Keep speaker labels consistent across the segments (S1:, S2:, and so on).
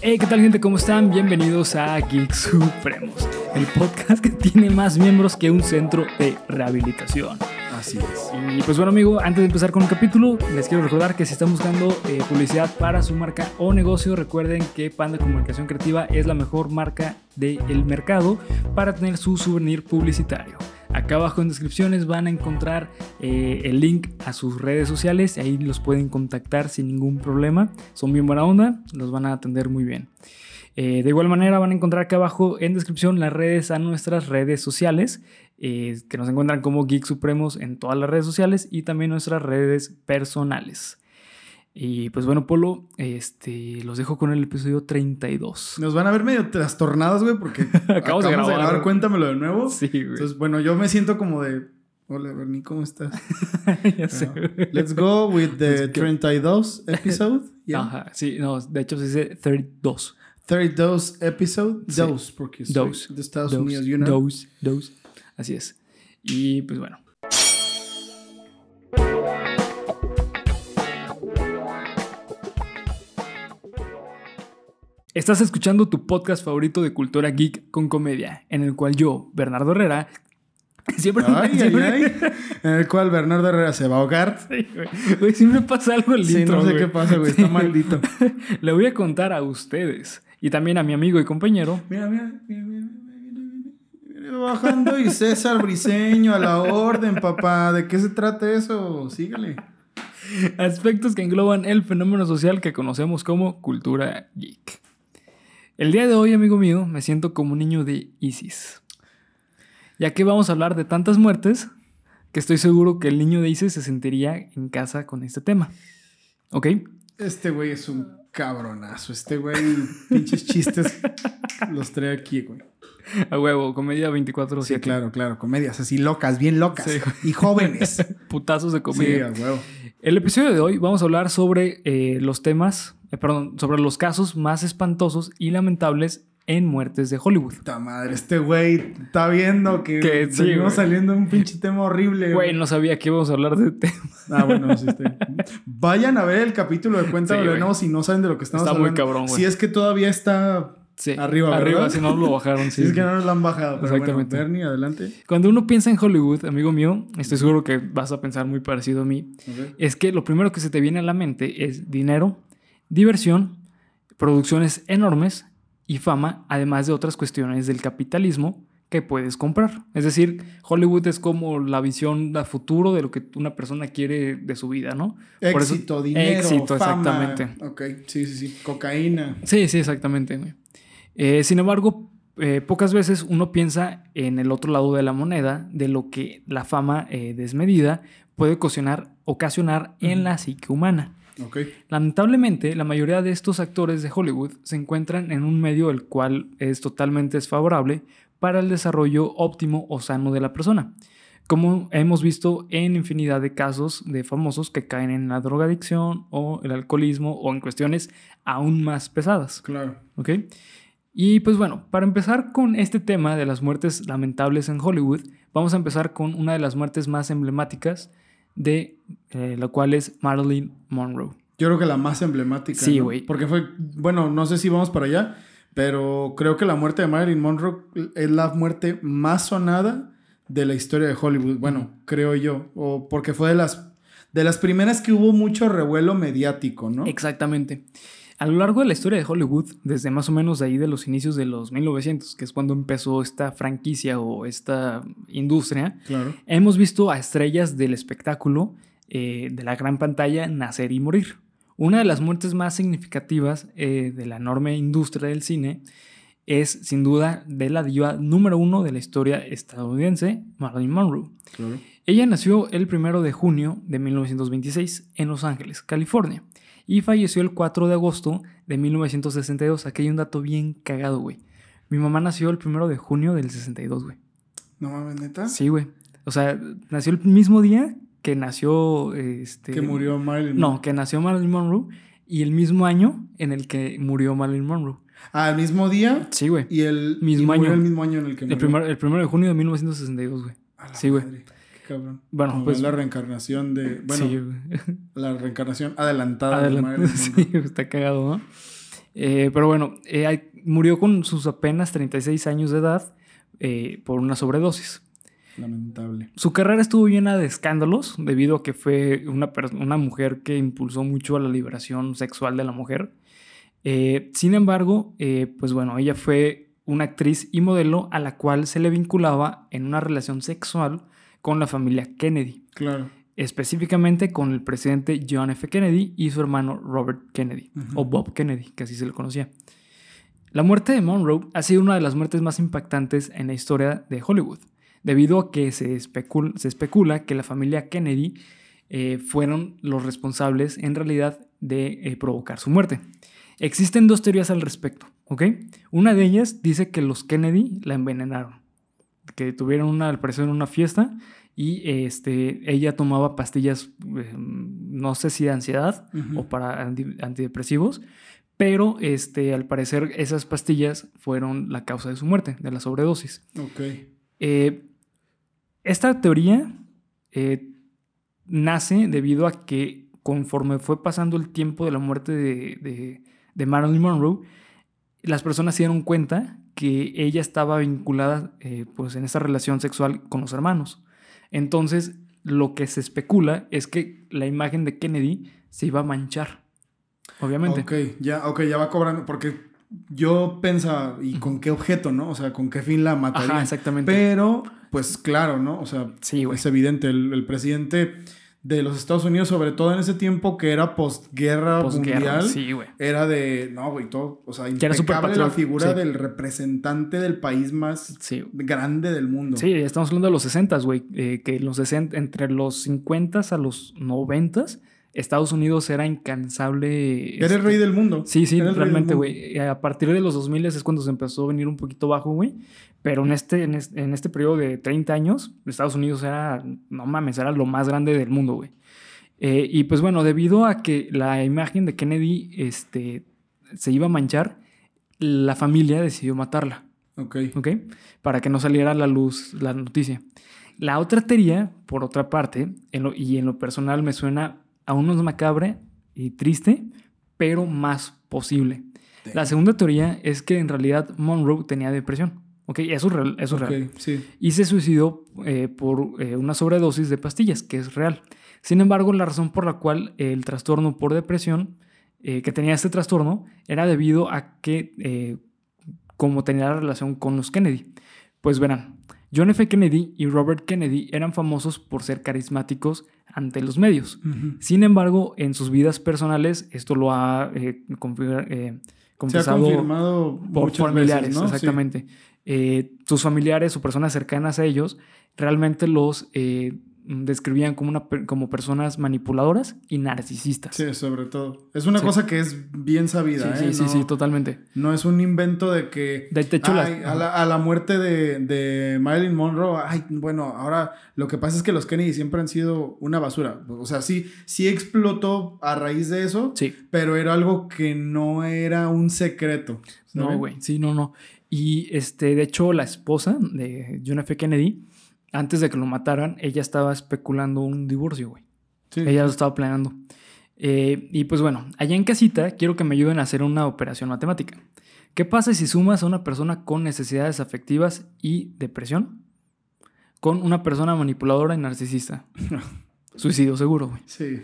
S1: Hey, ¿qué tal gente? ¿Cómo están? Bienvenidos a Geek Supremos, el podcast que tiene más miembros que un centro de rehabilitación.
S2: Así es.
S1: Y pues bueno amigo, antes de empezar con el capítulo, les quiero recordar que si están buscando eh, publicidad para su marca o negocio, recuerden que Panda Comunicación Creativa es la mejor marca del mercado para tener su souvenir publicitario. Acá abajo en descripciones van a encontrar eh, el link a sus redes sociales, ahí los pueden contactar sin ningún problema. Son bien buena onda, los van a atender muy bien. Eh, de igual manera van a encontrar acá abajo en descripción las redes a nuestras redes sociales, eh, que nos encuentran como Geek Supremos en todas las redes sociales y también nuestras redes personales. Y pues bueno, Polo, este, los dejo con el episodio 32.
S2: Nos van a ver medio trastornados, güey, porque acabamos, de grabar. Cuéntamelo de nuevo.
S1: Sí, güey.
S2: Entonces, bueno, yo me siento como de. Hola, Bernie, ¿cómo estás?
S1: ya sé.
S2: let's go with the 32 episode.
S1: Ajá, sí, no, de hecho se dice 32.
S2: 32 episode. Dos, porque soy de Estados Unidos, you know.
S1: Dos, dos. Así es. Y pues bueno. Estás escuchando tu podcast favorito de cultura geek con comedia, en el cual yo, Bernardo Herrera, siempre,
S2: ay, en el cual Bernardo Herrera se va a ahogar.
S1: Sí, güey. siempre pasa algo el
S2: sí, no sé qué pasa, güey, está maldito.
S1: Le voy a contar a ustedes y también a mi amigo y compañero.
S2: Mira, mira, mira, mira, mira, bajando y César Briseño a la orden, papá. ¿De qué se trata eso? Síguele.
S1: Aspectos que engloban el fenómeno social que conocemos como cultura geek. El día de hoy, amigo mío, me siento como un niño de Isis. Ya que vamos a hablar de tantas muertes, que estoy seguro que el niño de Isis se sentiría en casa con este tema. ¿Ok?
S2: Este güey es un cabronazo. Este güey, pinches chistes, los trae aquí, güey.
S1: A huevo, comedia 24
S2: Sí, claro, claro. Comedias así locas, bien locas. y jóvenes.
S1: Putazos de comedia.
S2: Sí, a huevo.
S1: El episodio de hoy vamos a hablar sobre eh, los temas eh, perdón, sobre los casos más espantosos y lamentables en muertes de Hollywood.
S2: Puta madre, este güey está viendo que, que seguimos saliendo un pinche tema horrible.
S1: Güey, no sabía que íbamos a hablar de tema.
S2: Ah, bueno, sí está. Vayan a ver el capítulo de Cuenta de nuevo si no saben de lo que estamos hablando.
S1: Está muy cabrón, güey.
S2: Si es que todavía está arriba,
S1: Arriba, si no lo bajaron, sí.
S2: Si es que no nos lo han bajado. Exactamente. Bueno, Bernie, adelante.
S1: Cuando uno piensa en Hollywood, amigo mío, estoy seguro que vas a pensar muy parecido a mí. Es que lo primero que se te viene a la mente es dinero, diversión, producciones enormes y fama, además de otras cuestiones del capitalismo que puedes comprar. Es decir, Hollywood es como la visión a futuro de lo que una persona quiere de su vida, ¿no?
S2: Éxito, dinero,
S1: éxito, exactamente.
S2: Ok, sí, sí, sí. Cocaína.
S1: Sí, sí, exactamente. Eh, sin embargo, eh, pocas veces uno piensa en el otro lado de la moneda de lo que la fama eh, desmedida puede ocasionar, ocasionar en la psique humana. Lamentablemente, la mayoría de estos actores de Hollywood se encuentran en un medio el cual es totalmente desfavorable para el desarrollo óptimo o sano de la persona, como hemos visto en infinidad de casos de famosos que caen en la drogadicción o el alcoholismo o en cuestiones aún más pesadas.
S2: Claro.
S1: ¿Ok? Y pues bueno, para empezar con este tema de las muertes lamentables en Hollywood, vamos a empezar con una de las muertes más emblemáticas de eh, la cual es Marilyn Monroe.
S2: Yo creo que la más emblemática.
S1: Sí, güey.
S2: Porque fue, bueno, no sé si vamos para allá, pero creo que la muerte de Marilyn Monroe es la muerte más sonada de la historia de Hollywood. Bueno, creo yo. O porque fue de las, de las primeras que hubo mucho revuelo mediático, ¿no?
S1: Exactamente. A lo largo de la historia de Hollywood, desde más o menos ahí de los inicios de los 1900, que es cuando empezó esta franquicia o esta industria, hemos visto a estrellas del espectáculo eh, de la gran pantalla nacer y morir. Una de las muertes más significativas eh, de la enorme industria del cine es sin duda de la diva número uno de la historia estadounidense, Marilyn Monroe. Ella nació el primero de junio de 1926 en Los Ángeles, California y falleció el 4 de agosto de 1962. Aquí hay un dato bien cagado, güey. Mi mamá nació el 1 de junio del 62, güey.
S2: ¿No mames, neta?
S1: Sí, güey. O sea, nació el mismo día que nació este
S2: que murió Marilyn
S1: No, que nació Marilyn Monroe y el mismo año en el que murió Marilyn Monroe.
S2: Ah, el mismo día.
S1: Sí, güey.
S2: Y el mismo año. el mismo año en el que
S1: murió. El primero, el primero de junio de 1962, güey. Sí, güey.
S2: Cabrón.
S1: Bueno,
S2: Como
S1: pues-
S2: es la reencarnación de. Bueno,
S1: Sí,
S2: la reencarnación adelantada de
S1: Adelante.
S2: Marilyn
S1: Sí, está cagado, ¿no? Eh, pero bueno, eh, murió con sus apenas 36 años de edad eh, por una sobredosis.
S2: Lamentable.
S1: Su carrera estuvo llena de escándalos debido a que fue una, una mujer que impulsó mucho a la liberación sexual de la mujer. Sin embargo, pues bueno, ella fue una actriz y modelo a la cual se le vinculaba en una relación sexual con la familia Kennedy,
S2: Claro.
S1: específicamente con el presidente John F. Kennedy y su hermano Robert Kennedy, o Bob Kennedy, que así se le conocía. La muerte de Monroe ha sido una de las muertes más impactantes en la historia de Hollywood, debido a que se especula que la familia Kennedy eh, fueron los responsables en realidad de eh, provocar su muerte. Existen dos teorías al respecto, ¿ok? Una de ellas dice que los Kennedy la envenenaron, que tuvieron una, al parecer una fiesta y este, ella tomaba pastillas, eh, no sé si de ansiedad o para anti- antidepresivos, pero este, al parecer esas pastillas fueron la causa de su muerte, de la sobredosis.
S2: Ok.
S1: Eh, esta teoría eh, nace debido a que conforme fue pasando el tiempo de la muerte de, de- de Marilyn Monroe, las personas se dieron cuenta que ella estaba vinculada eh, pues en esta relación sexual con los hermanos. Entonces, lo que se especula es que la imagen de Kennedy se iba a manchar. Obviamente.
S2: Ok, ya, ok, ya va cobrando. Porque yo pensaba, ¿y con qué objeto, no? O sea, ¿con qué fin la mataría?
S1: Ajá, exactamente.
S2: Pero, pues claro, ¿no? O sea,
S1: Sí,
S2: es evidente. El, el presidente de los Estados Unidos, sobre todo en ese tiempo que era postguerra mundial,
S1: Sí, güey.
S2: era de, no, güey, todo, o sea,
S1: era
S2: impecable la figura
S1: sí.
S2: del representante del país más
S1: Sí,
S2: grande del mundo.
S1: Sí, estamos hablando de los 60, güey. eh, que los 60, entre los 50 a los 90, Estados Unidos era incansable.
S2: Era
S1: este,
S2: el rey del mundo.
S1: Sí, sí, realmente, güey. A partir de los 2000 es cuando se empezó a venir un poquito bajo, güey. Pero en este, en este, en este periodo de 30 años, Estados Unidos era, no mames, era lo más grande del mundo, güey. Eh, y pues bueno, debido a que la imagen de Kennedy este, se iba a manchar, la familia decidió matarla.
S2: Ok.
S1: ¿ok? Para que no saliera a la luz la noticia. La otra teoría, por otra parte, en lo- y en lo personal me suena aún más macabra y triste, pero más posible. La segunda teoría es que en realidad Monroe tenía depresión, ¿ok? Eso es real. Eso es real.
S2: sí.
S1: Y se suicidó eh, por eh, una sobredosis de pastillas, que es real. Sin embargo, la razón por la cual el trastorno por depresión, eh, que tenía este trastorno, era debido a que, como tenía la relación con los Kennedy. Pues verán, John F. Kennedy y Robert Kennedy eran famosos por ser carismáticos ante los medios. Sin embargo, en sus vidas personales, esto lo ha eh, confir- eh,
S2: Se ha
S1: confesado
S2: confirmado
S1: por familiares,
S2: veces, ¿no? Sí.
S1: exactamente. Eh, sus familiares o personas cercanas a ellos realmente los eh, describían como, una, como personas manipuladoras y narcisistas.
S2: Sí, sobre todo. Es una
S1: Sí.
S2: cosa que es bien sabida,
S1: sí,
S2: ¿eh?
S1: sí,
S2: no,
S1: sí, totalmente.
S2: no es un invento de que...
S1: De hecho, las-
S2: ay, a, la, a la muerte de, de Marilyn Monroe, ay, bueno, ahora lo que pasa es que los Kennedy siempre han sido una basura. O sea, sí, sí explotó a raíz de eso,
S1: Sí.
S2: pero era algo que no era un secreto.
S1: No, güey, sí, no, no. Y este, de hecho, la esposa de John F. Kennedy, antes de que lo mataran, ella estaba especulando un divorcio, güey.
S2: Sí.
S1: Ella lo estaba planeando. Eh, y pues bueno, allá en casita quiero que me ayuden a hacer una operación matemática. ¿Qué pasa si sumas a una persona con necesidades afectivas y depresión con una persona manipuladora y narcisista? Suicidio seguro, güey.
S2: Sí,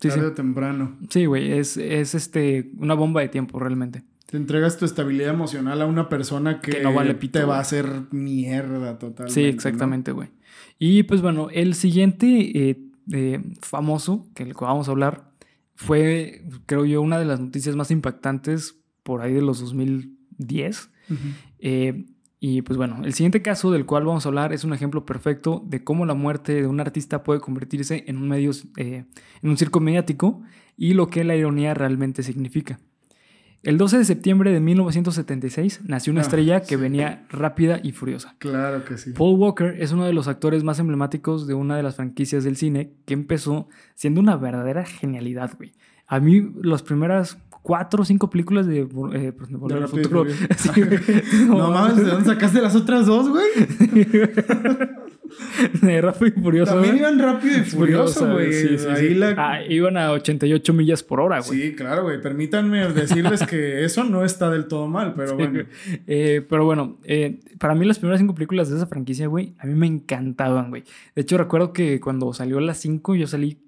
S1: Sí,
S2: tarde
S1: sí.
S2: o temprano.
S1: Sí, güey, es, es este, una bomba de tiempo realmente.
S2: Te entregas tu estabilidad emocional a una persona que,
S1: Que no vale pito,
S2: te va a hacer mierda totalmente.
S1: Sí, exactamente, güey. Y pues bueno, el siguiente eh, eh, famoso que vamos a hablar fue, creo yo, una de las noticias más impactantes por ahí de los 2010.
S2: Ujú.
S1: Eh, y pues bueno, el siguiente caso del cual vamos a hablar es un ejemplo perfecto de cómo la muerte de un artista puede convertirse en un medio, eh, en un circo mediático y lo que la ironía realmente significa. El 12 de septiembre de 1976 nació una
S2: Ah,
S1: estrella que
S2: sí.
S1: venía rápida y furiosa.
S2: Claro que sí.
S1: Paul Walker es uno de los actores más emblemáticos de una de las franquicias del cine que empezó siendo una verdadera genialidad, güey. A mí las primeras cuatro o cinco películas de, eh, pues, de Volver al Futuro... Sí, güey.
S2: No mames, ¿de dónde sacaste las otras dos, güey?
S1: de Rápido y Furioso.
S2: También iban rápido y furioso, güey.
S1: Sí, sí,
S2: Ahí
S1: sí.
S2: la-
S1: Ah, iban a 88 millas por hora, güey.
S2: Sí, claro, güey. Permítanme decirles que eso no está del todo mal, pero bueno.
S1: Eh, pero bueno, eh, para mí las primeras cinco películas de esa franquicia, güey, a mí me encantaban, güey. De hecho, recuerdo que cuando salió las cinco, yo salí,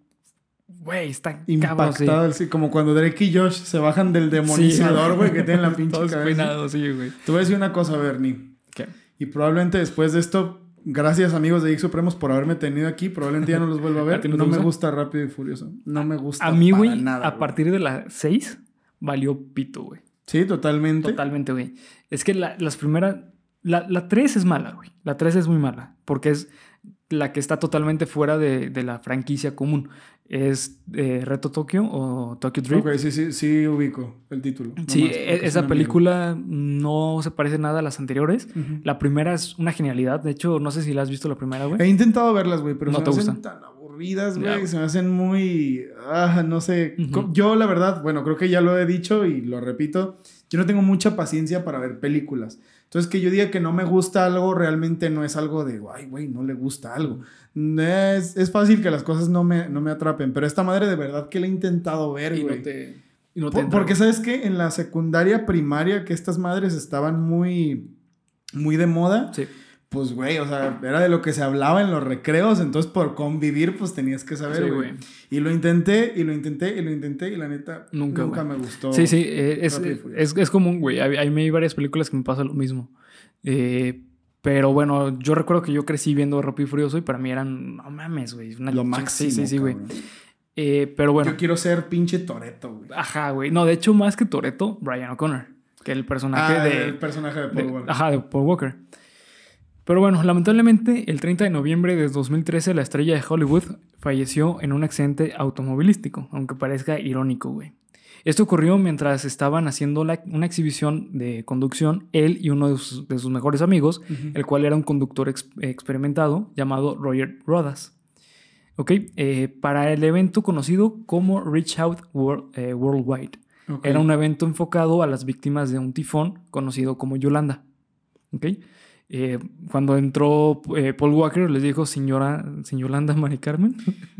S1: güey, está.
S2: Impactado, sí, como cuando Drake y Josh se bajan del demonizador, güey, que tienen la pinche
S1: Todos
S2: cabeza.
S1: peinados, sí, güey.
S2: Te voy a decir una cosa, Bernie.
S1: ¿Qué?
S2: Y probablemente después de esto, gracias amigos de Geek Supremos por haberme tenido aquí, probablemente ya no los vuelva a
S1: ¿A
S2: ver. No, me
S1: gusta?
S2: Rápido y Furioso. No me gusta
S1: A mí, güey,
S2: nada,
S1: a partir de las seis, valió pito, güey.
S2: Sí, totalmente.
S1: Totalmente, güey. Es que la- las primeras. La, la 3 es mala, güey. La 3 es muy mala. Porque es la que está totalmente fuera de, de la franquicia común. Es eh, Reto Tokio o Tokyo Drift.
S2: Ok, sí, sí, sí ubico el título.
S1: Sí, e-
S2: es
S1: esa
S2: amigo.
S1: película no se parece nada a las anteriores. La primera es una genialidad. De hecho, no sé si la has visto la primera, güey.
S2: He intentado verlas, güey, pero
S1: No
S2: se
S1: te
S2: me hacen
S1: gustan.
S2: tan aburridas, güey. Se me hacen muy. Ah, no sé. Yo, la verdad, bueno, creo que ya lo he dicho y lo repito. Yo no tengo mucha paciencia para ver películas. Entonces, que yo diga que no me gusta algo, realmente no es algo de, ay, güey, no le gusta algo. Es, es fácil que las cosas no me, no me atrapen, pero esta madre de verdad que la he intentado ver,
S1: Y no
S2: güey.
S1: te. y no te
S2: Por- porque sabes que en la secundaria primaria que estas madres estaban muy, muy de moda,
S1: Sí.
S2: Pues, güey, o sea, era de lo que se hablaba en los recreos, entonces por convivir, pues tenías que saber, güey. y lo intenté, y lo intenté, y lo intenté, y la neta,
S1: Nunca,
S2: nunca, me gustó.
S1: Sí, sí, eh, es,
S2: Furioso.
S1: es, es común, güey. Mí hay varias películas que me pasa lo mismo. Eh, pero bueno, yo recuerdo que yo crecí viendo Rápido y Furioso y para mí eran, no mames, güey. una
S2: Lo máximo.
S1: Sí, sí, sí, güey. Eh, pero bueno,
S2: Yo quiero ser pinche Toreto, güey.
S1: ajá, güey. No, de hecho, más que Toreto, Brian O'Connor, que el personaje
S2: Ah,
S1: de,
S2: el personaje de Paul
S1: de-
S2: Walker.
S1: Ajá, de Paul Walker. Pero bueno, lamentablemente, el 30 de noviembre de 2013, la estrella de Hollywood falleció en un accidente automovilístico, aunque parezca irónico, güey. Esto ocurrió mientras estaban haciendo la- una exhibición de conducción, él y uno de sus, de sus mejores amigos, el cual era un conductor ex- experimentado llamado Roger Rodas. Ok, eh, para el evento conocido como Reach Out eh, Worldwide. Era un evento enfocado a las víctimas de un tifón conocido como Yolanda. ¿Ok? Eh, cuando entró eh, Paul Walker, les dijo, señora, señor Yolanda Mari Carmen.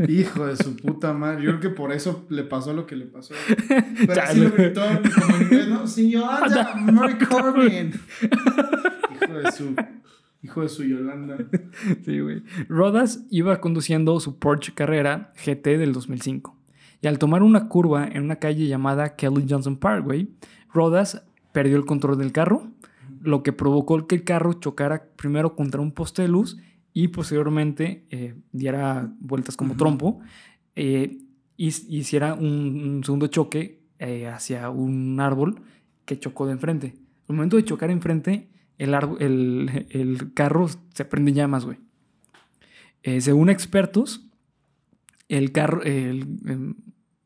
S2: Hijo de su puta madre. Yo creo que por eso le pasó lo que le pasó. Pero así lo gritó como en inglés, ¿no? Señora Mary Corbin. Hijo de su... Hijo de su Yolanda.
S1: sí, güey. Rodas iba conduciendo su Porsche Carrera GT del 2005. Y al tomar una curva en una calle llamada Kelly Johnson Parkway, Rodas perdió el control del carro, lo que provocó que el carro chocara primero contra un poste de luz y posteriormente eh, diera vueltas como trompo eh, y hiciera un, un segundo choque eh, hacia un árbol que chocó de enfrente. Al momento de chocar enfrente, el, árbol- el, el carro se prende en llamas, güey. Eh, según expertos, el carro, el, em,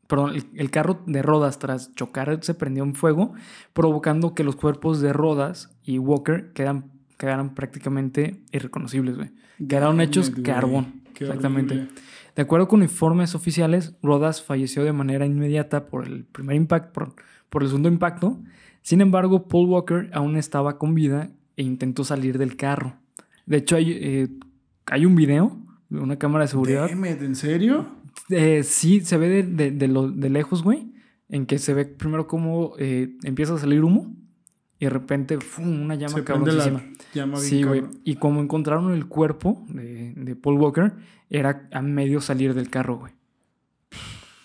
S1: perdón, el, el carro de Rodas tras chocar se prendió en fuego, provocando que los cuerpos de Rodas y Walker quedan, quedaran prácticamente irreconocibles, güey. Quedaron hechos carbón.
S2: qué
S1: exactamente.
S2: horrible.
S1: De acuerdo con informes oficiales, Rodas falleció de manera inmediata por el primer impacto, por, por el segundo impacto. Sin embargo, Paul Walker aún estaba con vida e intentó salir del carro. De hecho, hay, eh, hay un video de una cámara de seguridad.
S2: Damn it, ¿En serio?
S1: Eh, sí, se ve de, de- de lo- de lejos, güey. En que se ve primero cómo eh, empieza a salir humo y de repente ¡fum! una llama
S2: Se
S1: cabroncísima.
S2: llama
S1: Sí, güey. Y como encontraron el cuerpo de, de Paul Walker, era a medio salir del carro, güey.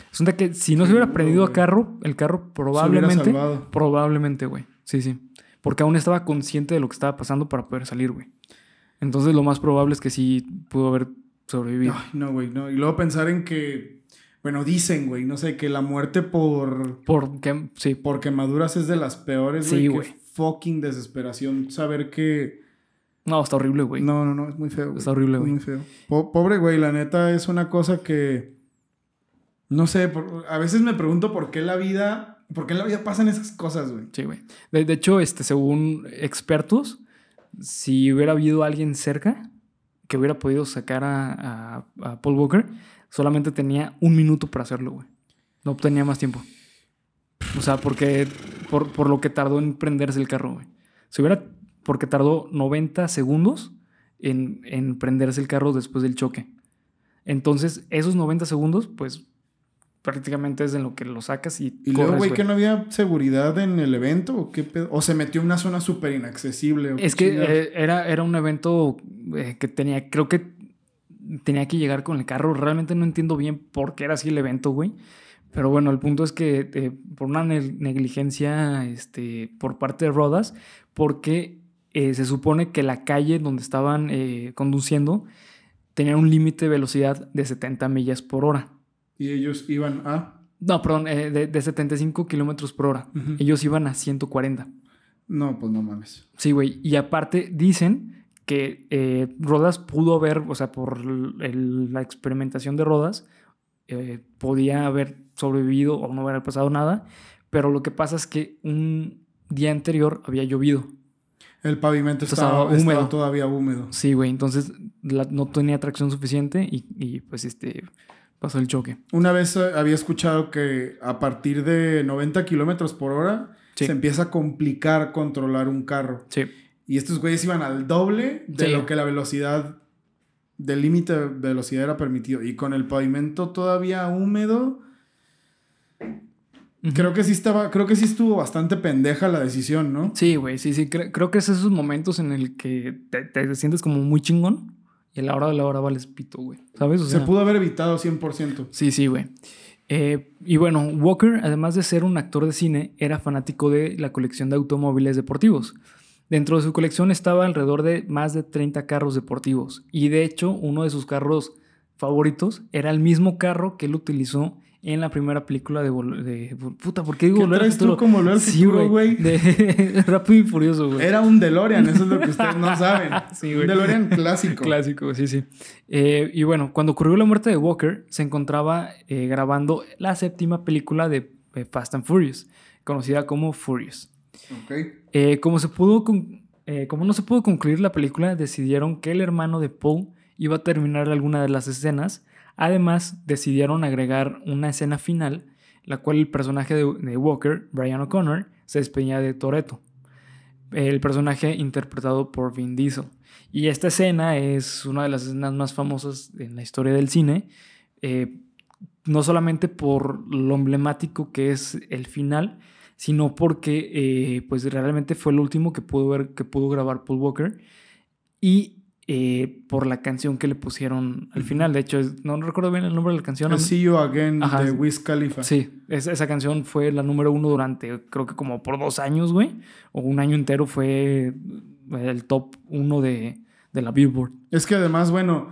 S1: Resulta que si no se hubiera prendido a carro, el carro
S2: Se
S1: probablemente.
S2: salvado.
S1: Probablemente, güey. Sí, sí. Porque aún estaba consciente de lo que estaba pasando para poder salir, güey. Entonces lo más probable es que sí pudo haber sobrevivido.
S2: Ay, no, güey, no. Y luego pensar en que, bueno, dicen, güey, no sé, que la muerte por,
S1: Porque, sí,
S2: por quemaduras es de las peores, güey.
S1: Sí, güey.
S2: fucking desesperación saber que...
S1: No, está horrible, güey.
S2: No, no, no, es muy feo, güey.
S1: Está horrible, güey.
S2: Muy feo. Po- pobre, güey, la neta es una cosa que... No sé, por- a veces me pregunto por qué la vida... ¿Por qué en la vida pasan esas cosas, güey?
S1: Sí, güey. De, de hecho, este, según expertos, si hubiera habido alguien cerca que hubiera podido sacar a, Paul Walker, solamente tenía un minuto para hacerlo, güey. No tenía más tiempo. O sea, porque por, por lo que tardó en prenderse el carro, güey. Si hubiera, porque tardó 90 segundos en, en prenderse el carro después del choque. Entonces, esos 90 segundos, pues prácticamente es en lo que lo sacas y.
S2: Y luego, güey, que no había seguridad en el evento o qué pedo? O se metió en una zona súper inaccesible.
S1: Es que eh, era, era un evento eh, que tenía, creo que tenía que llegar con el carro. Realmente no entiendo bien por qué era así el evento, güey. Pero bueno, el punto es que eh, por una negligencia este, por parte de Rodas, porque se supone que la calle donde estaban conduciendo tenía un límite de velocidad de 70 millas por hora.
S2: Y ellos iban a...
S1: No, perdón, eh, de, 75 kilómetros por hora. Ellos iban a 140.
S2: No, pues no mames.
S1: Sí, güey. Y aparte dicen que eh, Rodas pudo haber, o sea, por la experimentación de Rodas, eh, podía haber sobrevivido o no haber pasado nada. Pero lo que pasa es que un día anterior había llovido.
S2: El pavimento estaba, húmedo. todavía húmedo.
S1: Sí, güey. Entonces no tenía tracción suficiente y, y pues este pasó el choque.
S2: Una vez eh, había escuchado que a partir de 90 kilómetros por hora se empieza a complicar controlar un carro.
S1: Sí.
S2: Y estos güeyes iban al doble de lo que la velocidad, del límite de velocidad era permitido. Y con el pavimento todavía húmedo. Creo que sí estaba, creo que sí estuvo bastante pendeja la decisión, ¿no?
S1: Sí, güey, sí, sí. Creo, que es esos momentos en el que te, te sientes como muy chingón y a la hora de la hora vales pito, güey. ¿Sabes?
S2: Se pudo haber evitado 100%.
S1: Sí, sí, güey. Eh, y bueno, Walker, además de ser un actor de cine, era fanático de la colección de automóviles deportivos. Dentro de su colección estaba alrededor de más de 30 carros deportivos. Y de hecho, uno de sus carros favoritos era el mismo carro que él utilizó en la primera película de, de puta, ¿por qué digo
S2: volver al futuro? como volver al futuro, güey?
S1: de Rápido y Furioso, güey.
S2: Era un DeLorean, eso es lo que ustedes no saben. sí, güey. Un DeLorean clásico.
S1: Clásico, sí, sí. Eh, y bueno, cuando ocurrió la muerte de Walker, se encontraba eh, grabando la séptima película de Fast and Furious, conocida como Furious.
S2: Ok.
S1: Eh, como se pudo como no se pudo concluir la película, decidieron que el hermano de Paul iba a terminar alguna de las escenas Además, decidieron agregar una escena final, la cual el personaje de, Walker, Brian O'Connor, se despedía de Toreto, el personaje interpretado por Vin Diesel. Y esta escena es una de las escenas más famosas en la historia del cine, eh, no solamente por lo emblemático que es el final, sino porque eh, pues realmente fue el último que pudo, ver, que pudo grabar Paul Walker. Y eh, por la canción que le pusieron al final. De hecho, no, recuerdo bien el nombre de la canción.
S2: See You Again de Wiz Khalifa.
S1: Sí, esa canción fue la número uno durante, creo que como por dos años, güey. O un año entero fue el top uno de, la Billboard.
S2: Es que además, bueno,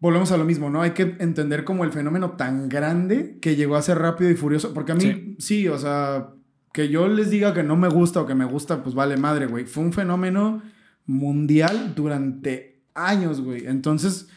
S2: volvemos a lo mismo, ¿no? Hay que entender como el fenómeno tan grande que llegó a ser rápido y furioso. Porque a mí, sí o sea, que yo les diga que no me gusta o que me gusta, pues vale madre, güey. Fue un fenómeno mundial durante años, güey. Entonces,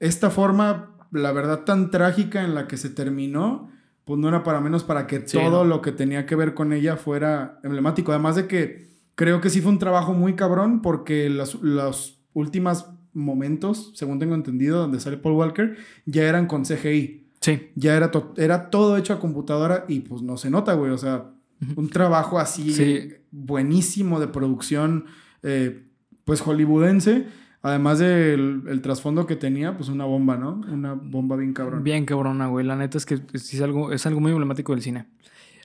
S2: esta forma, la verdad, tan trágica en la que se terminó, pues no era para menos para que todo lo que tenía que ver con ella fuera emblemático. Además de que creo que sí fue un trabajo muy cabrón porque los, los últimos momentos, según tengo entendido, donde sale Paul Walker, ya eran con CGI.
S1: Sí.
S2: Ya era, era todo hecho a computadora y pues no se nota, güey. O sea, un trabajo así buenísimo de producción. Eh, pues hollywoodense, además del el trasfondo que tenía, pues una bomba, ¿no? Una bomba bien cabrona.
S1: Bien cabrona, güey. La neta es que es algo, es algo muy emblemático del cine.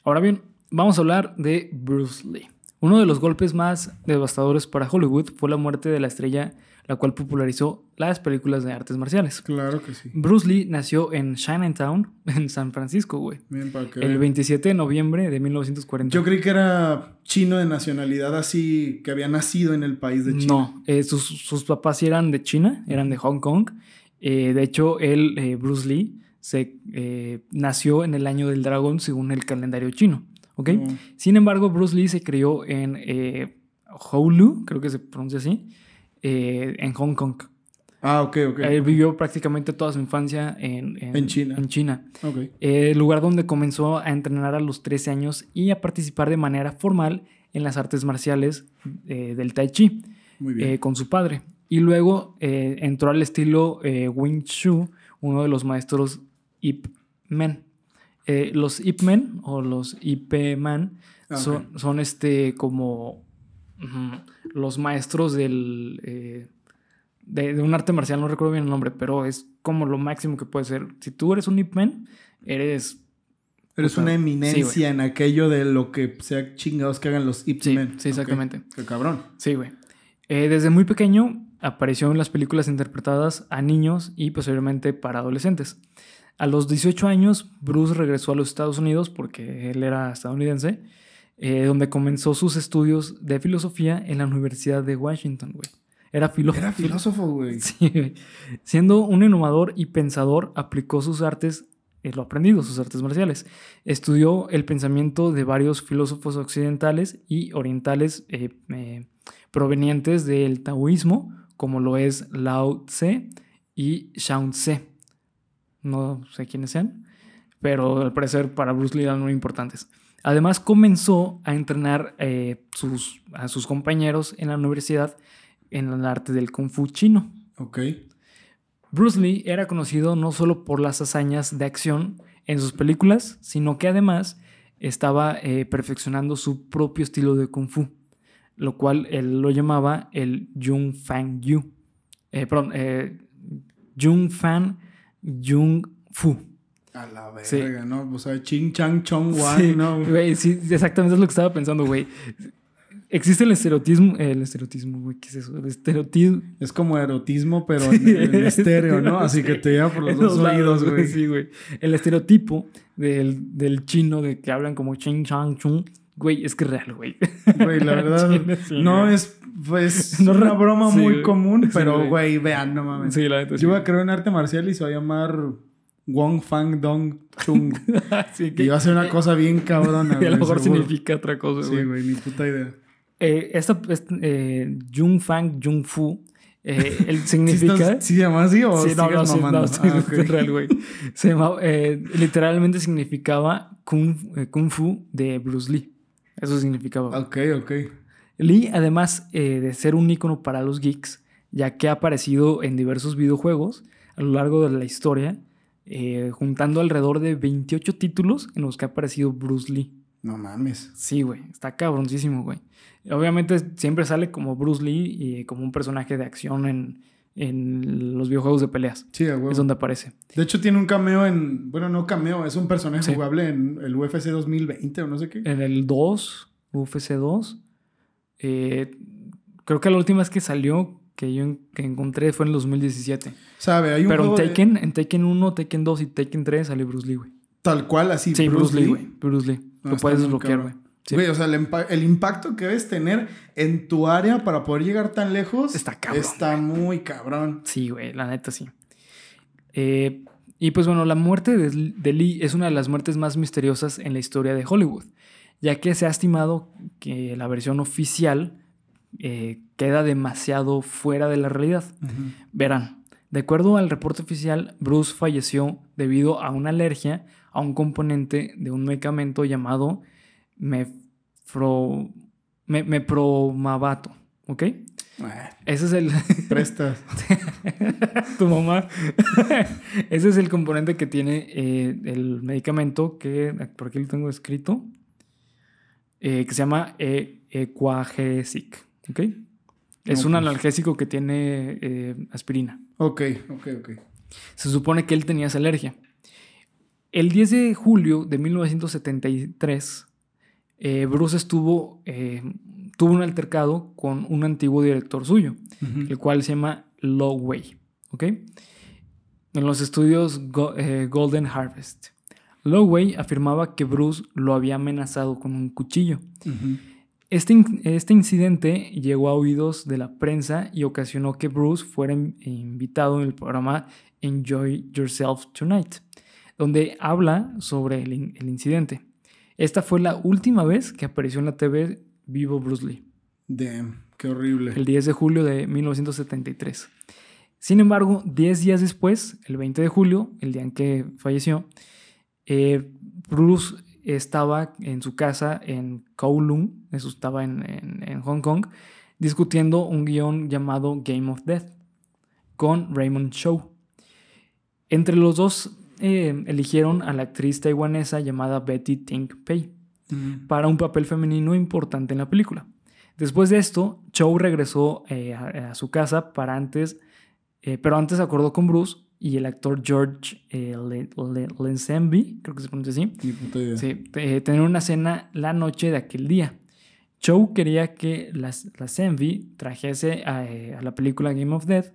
S1: Ahora bien, vamos a hablar de Bruce Lee. Uno de los golpes más devastadores para Hollywood fue la muerte de la estrella la cual popularizó las películas de artes marciales.
S2: Claro que sí.
S1: Bruce Lee nació en Chinatown, en San Francisco, güey.
S2: Bien, para que
S1: el 27 de noviembre de 1940.
S2: Yo creí que era chino de nacionalidad así, que había nacido en el país de China.
S1: No, eh, sus, papás eran de China, eran de Hong Kong. Eh, de hecho, él, eh, Bruce Lee, se nació en el año del dragón según el calendario chino. ¿Ok? Sin embargo, Bruce Lee se crió en Houlu, creo que se pronuncia así eh, en Hong Kong.
S2: Ah, ok, ok.
S1: Él vivió prácticamente toda su infancia en,
S2: en, China.
S1: En China.
S2: Okay.
S1: Eh, el lugar donde comenzó a entrenar a los 13 años y a participar de manera formal en las artes marciales eh, del Tai Chi
S2: Muy bien.
S1: con su padre. Y luego entró al estilo Wing Chun, uno de los maestros Ip Men. Los Ip Men o los Ip Man ah, son, son este como los maestros del, eh, de, de un arte marcial, no recuerdo bien el nombre, pero es como lo máximo que puede ser. Si tú eres un Ip Man, eres
S2: Eres
S1: Puta,
S2: una eminencia en aquello de lo que sea chingados que hagan los Ip
S1: Sí,
S2: Men.
S1: sí, exactamente.
S2: Ok, Qué cabrón.
S1: Sí, güey. Eh, desde muy pequeño apareció en las películas interpretadas a niños y posteriormente para adolescentes. A los 18 años, Bruce regresó a los Estados Unidos porque él era estadounidense, eh, donde comenzó sus estudios de filosofía en la Universidad de Washington, güey. Era filósofo.
S2: Era filósofo, güey.
S1: Sí, güey. Siendo un innovador y pensador, aplicó sus artes, eh, lo aprendido, sus artes marciales. Estudió el pensamiento de varios filósofos occidentales y orientales eh, provenientes del taoísmo, como lo es Lao Tse y Shaun Tse. No sé quiénes sean, pero al parecer para Bruce Lee eran muy importantes. Además, comenzó a entrenar eh, sus, a sus compañeros en la universidad en el arte del kung fu chino.
S2: Ok.
S1: Bruce Lee era conocido no solo por las hazañas de acción en sus películas, sino que además estaba eh, perfeccionando su propio estilo de kung fu, lo cual él lo llamaba el Jung Fan Yu. Eh, perdón, Jung Fan Jung Fu.
S2: A la verga,
S1: Sí.
S2: ¿no? O sea, Ching Chang Chong Wan,
S1: Sí,
S2: ¿no?
S1: güey, sí, exactamente es lo que estaba pensando, güey. Existe el estereotismo, el estereotismo, güey, ¿qué es eso? El estereotismo.
S2: Es como erotismo, pero en, en estéreo, ¿no? Así que te lleva por los dos oídos, güey.
S1: Sí, güey. El estereotipo del, del chino de que hablan como ching chang chung, güey, es que es real, güey.
S2: Güey, la verdad,
S1: sí,
S2: no
S1: güey.
S2: es pues,
S1: No,
S2: una broma
S1: sí,
S2: muy
S1: güey.
S2: común,
S1: Sí,
S2: pero,
S1: güey.
S2: güey, vean, no mames.
S1: Sí, la sí.
S2: Yo voy a crear un arte marcial y se va a llamar Wong Fang Dong Chung.
S1: Sí,
S2: y va a ser una cosa bien cabrona,
S1: y a
S2: güey.
S1: lo mejor
S2: seguro.
S1: significa otra cosa,
S2: Sí,
S1: güey.
S2: güey, ni puta idea.
S1: Eh, esta, este, eh, Jung Fang Jung Fu, eh, él
S2: ¿Sí,
S1: significa...
S2: ¿Sí se llama así o
S1: Sí, no, no, sí, no, sí,
S2: Ah,
S1: es real, güey. Se llamaba, eh, literalmente significaba kung, eh, kung Fu de Bruce Lee. Eso significaba.
S2: Ok, ok.
S1: Lee, además eh, de ser un ícono para los geeks, ya que ha aparecido en diversos videojuegos a lo largo de la historia, eh, juntando alrededor de 28 títulos en los que ha aparecido Bruce Lee.
S2: No mames.
S1: Sí, güey, está cabroncísimo, güey. Obviamente siempre sale como Bruce Lee y como un personaje de acción en, en los videojuegos de peleas.
S2: Sí, a huevo.
S1: Es donde aparece.
S2: De hecho, tiene un cameo en. Bueno, no cameo, es un personaje
S1: Sí.
S2: jugable en el UFC 2020 o no sé qué.
S1: En el 2, UFC 2, eh, creo que la última vez que salió, que yo que encontré fue en el 2017.
S2: ¿Sabe? Hay un
S1: Pero en
S2: juego de-
S1: Taken, en Taken 1, Taken 2 y Taken 3 salió Bruce Lee, güey.
S2: tal cual así.
S1: Sí, Bruce, Lee, güey. Bruce Lee.
S2: No,
S1: Lo puedes desbloquear, güey. Sí.
S2: Güey, o sea, el, el impacto que debes tener en tu área para poder llegar tan lejos
S1: Está cabrón,
S2: Está muy cabrón.
S1: Sí, güey, la neta sí. Eh, y pues bueno, la muerte de, de Lee es una de las muertes más misteriosas en la historia de Hollywood, ya que se ha estimado que la versión oficial eh, queda demasiado fuera de la realidad. Verán, de acuerdo al reporte oficial, Bruce falleció debido a una alergia a un componente de un medicamento llamado mefro, me- mepromavato, ¿ok?
S2: Ah,
S1: Ese es el...
S2: prestas.
S1: tu mamá. Ese es el componente que tiene eh, el medicamento que por aquí lo tengo escrito, eh, que se llama Equagesic, ¿ok? Es
S2: No,
S1: un
S2: pues.
S1: analgésico que tiene eh, aspirina.
S2: Ok, ok, ok.
S1: Se supone que él tenía esa alergia. El 10 de julio de 1973, eh, Bruce estuvo, eh, tuvo un altercado con un antiguo director suyo, el cual se llama Lowway, ¿ok? En los estudios Go- eh, Golden Harvest. Lowway afirmaba que Bruce lo había amenazado con un cuchillo. Este, in- este incidente llegó a oídos de la prensa y ocasionó que Bruce fuera in- invitado en el programa Enjoy Yourself Tonight, donde habla sobre el, in- el incidente. Esta fue la última vez que apareció en la TV vivo Bruce Lee,
S2: Damn, qué horrible.
S1: el 10 de julio de 1973. Sin embargo, 10 días después, el 20 de julio, el día en que falleció, eh, Bruce estaba en su casa en Kowloon, eso estaba en, en- en Hong Kong, discutiendo un guion llamado Game of Death con Raymond Chow. Entre los dos eh, eligieron a la actriz taiwanesa llamada Betty Ting Pei para un papel femenino importante en la película. Después de esto, Chow regresó eh, a, a su casa para antes Eh, pero antes acordó con Bruce y el actor George eh, Le- Le- Lazenby, creo que se pronuncia así, sí, eh, tener una cena la noche de aquel día. Chow quería que las, Lazenby trajese a, a la película Game of Death,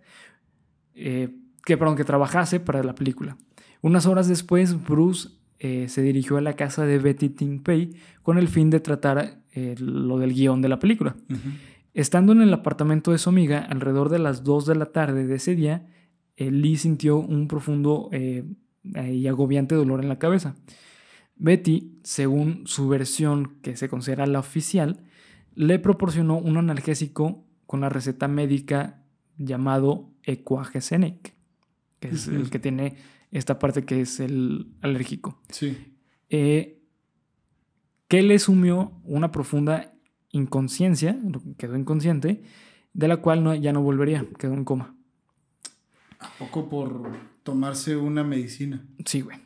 S1: eh, que, perdón, que trabajase para la película. Unas horas después, Bruce eh, se dirigió a la casa de Betty Ting Pei con el fin de tratar eh, lo del guion de la película. Estando en el apartamento de su amiga alrededor de las 2 de la tarde de ese día, eh, Lee sintió un profundo y agobiante dolor en la cabeza. Betty, según su versión, que se considera la oficial, le proporcionó un analgésico con la receta médica llamado Equagesenic, que es el que tiene esta parte que es el alérgico
S2: Sí.
S1: eh, que le sumió una profunda inconsciencia, quedó inconsciente, de la cual no- ya no volvería, quedó en coma.
S2: ¿A poco por tomarse una medicina?
S1: Sí, güey.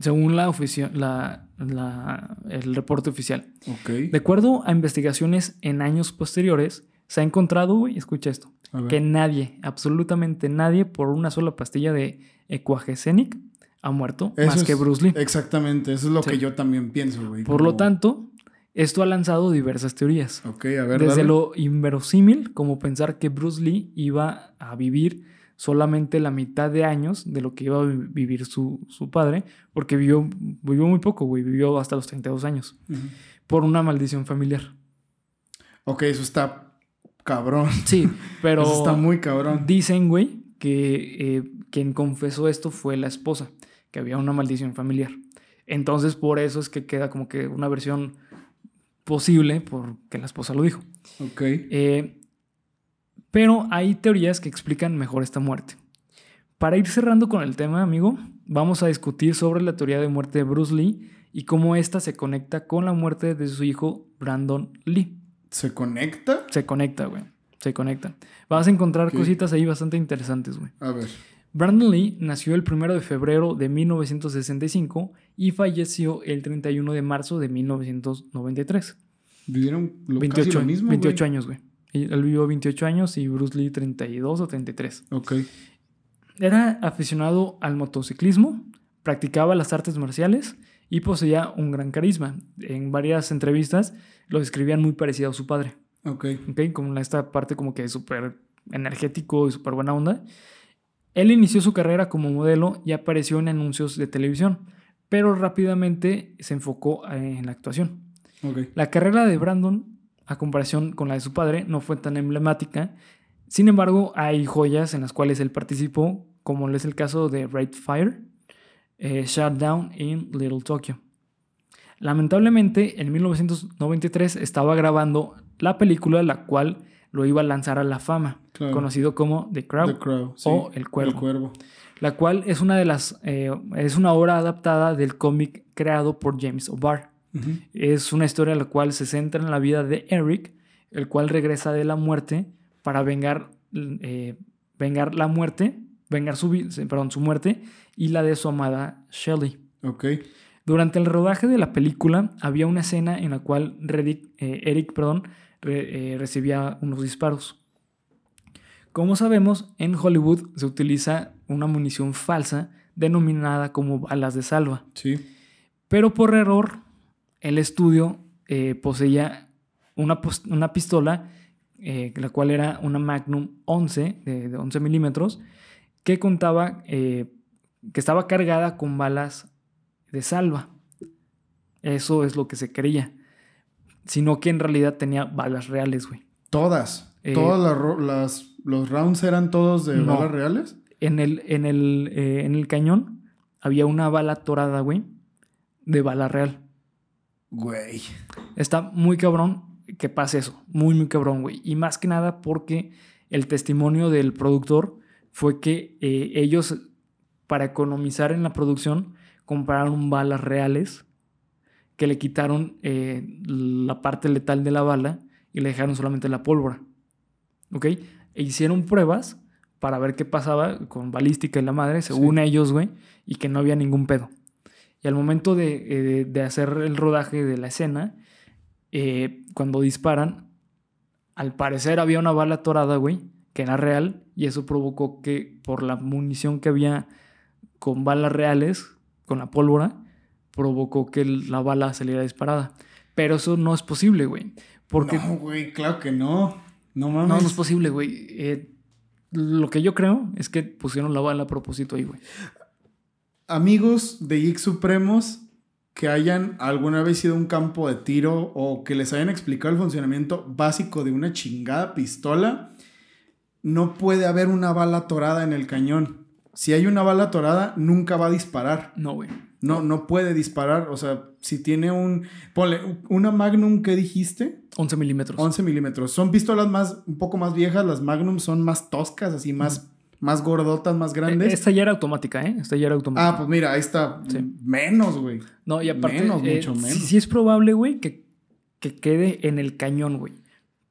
S1: Según la oficio- la, la- el reporte oficial.
S2: Ok.
S1: De acuerdo a investigaciones en años posteriores, se ha encontrado, güey, escucha esto. Que nadie, absolutamente nadie, por una sola pastilla de Equagesenic ha muerto,
S2: Eso
S1: más que Bruce Lee.
S2: Exactamente, eso es lo
S1: Sí.
S2: que yo también pienso, güey.
S1: Por lo tanto, esto ha lanzado diversas teorías.
S2: Ok, a ver,
S1: Desde
S2: dale.
S1: lo inverosímil, como pensar que Bruce Lee iba a vivir solamente la mitad de años de lo que iba a vi- vivir su, su padre, porque vivió, vivió muy poco, güey, vivió hasta los 32 años,
S2: Ujú.
S1: por una maldición familiar.
S2: Ok, eso está cabrón.
S1: Sí, pero
S2: Eso está muy cabrón.
S1: dicen, güey, que eh, quien confesó esto fue la esposa, que había una maldición familiar. Entonces, por eso es que queda como que una versión posible porque la esposa lo dijo.
S2: Ok.
S1: Eh, pero hay teorías que explican mejor esta muerte. Para ir cerrando con el tema, amigo, vamos a discutir sobre la teoría de muerte de Bruce Lee y cómo esta se conecta con la muerte de su hijo Brandon Lee.
S2: ¿Se conecta?
S1: Se conecta, güey. Se conecta. Vas a encontrar cositas ahí bastante interesantes, güey.
S2: A ver.
S1: Brandon Lee nació el 1 de febrero de 1965 y falleció el 31 de marzo de 1993.
S2: Vivieron lo,
S1: 28,
S2: casi lo mismo,
S1: 28
S2: güey.
S1: años, güey. Él vivió 28 años y Bruce Lee 32 o 33.
S2: Ok.
S1: Era aficionado al motociclismo, practicaba las artes marciales y poseía un gran carisma. En varias entrevistas lo describían muy parecido a su padre,
S2: Ok.
S1: ¿ok? Como esta parte como que súper energético y súper buena onda. Él inició su carrera como modelo y apareció en anuncios de televisión, pero rápidamente se enfocó eh, en la actuación. La carrera de Brandon, a comparación con la de su padre, no fue tan emblemática. Sin embargo, hay joyas en las cuales él participó, como es el caso de Raid Fire, eh, Shutdown in Little Tokyo. Lamentablemente, en 1993 estaba grabando la película la cual lo iba a lanzar a la fama,
S2: Claro.
S1: conocido como The Crow,
S2: The Crow. sí.
S1: o El Cuervo.
S2: El cuervo.
S1: la cual es una de las eh, es una obra adaptada del cómic creado por James O'Barr. Es una historia la cual se centra en la vida de Eric, el cual regresa de la muerte para vengar, eh, vengar la muerte, vengar su, perdón, su muerte y la de su amada Shelley.
S2: Ok.
S1: Durante el rodaje de la película había una escena en la cual Reddick- eh, Eric perdón, re- eh, recibía unos disparos. Como sabemos, en Hollywood se utiliza una munición falsa denominada como balas de salva.
S2: Sí.
S1: Pero por error, el estudio eh, poseía una, una pistola, la cual era una Magnum 11, de, de 11 milímetros, que contaba, eh, que estaba cargada con balas de salva. Eso es lo que se creía. Sino que en realidad tenía balas reales, güey.
S2: Todas.
S1: Eh,
S2: Todas las, las- los rounds eran todos de
S1: No.
S2: balas reales.
S1: En el, en, el, eh, en el cañón había una bala torada, güey, de bala real.
S2: Güey.
S1: Está muy cabrón que pase eso. Muy, muy cabrón, güey. Y más que nada porque el testimonio del productor fue que eh, ellos, para economizar en la producción, compraron balas reales que le quitaron eh, la parte letal de la bala y le dejaron solamente la pólvora. ¿Ok? E hicieron pruebas para ver qué pasaba con balística y la madre, según ellos, güey, y que no había ningún pedo. Y al momento de, eh, de hacer el rodaje de la escena, eh, cuando disparan, al parecer había una bala torada, güey, que era real y eso provocó que por la munición que había con balas reales, con la pólvora, provocó que la bala saliera disparada. Pero eso no es posible, güey. Porque...
S2: No, güey, claro que no. No mames.
S1: No, no es posible, güey. Eh, lo que yo creo es que pusieron la bala a propósito ahí, güey.
S2: Amigos de Geek Supremos que hayan alguna vez ido a un campo de tiro o que les hayan explicado el funcionamiento básico de una chingada pistola, no puede haber una bala atorada en el cañón. Si hay una bala atorada, nunca va a disparar.
S1: No, güey.
S2: No, no puede disparar. O sea, si tiene un. Ponle, una Magnum, ¿qué dijiste?
S1: 11 milímetros.
S2: 11 milímetros. Son pistolas más, un poco más viejas. Las Magnum son más toscas, así más, más gordotas, más grandes.
S1: Esta ya era automática, ¿eh? Esta ya era automática.
S2: Ah, pues mira, ahí está. Menos, güey.
S1: No, y aparte.
S2: Menos,
S1: eh,
S2: mucho menos.
S1: Sí, sí es probable, güey, que, que quede en el cañón, güey.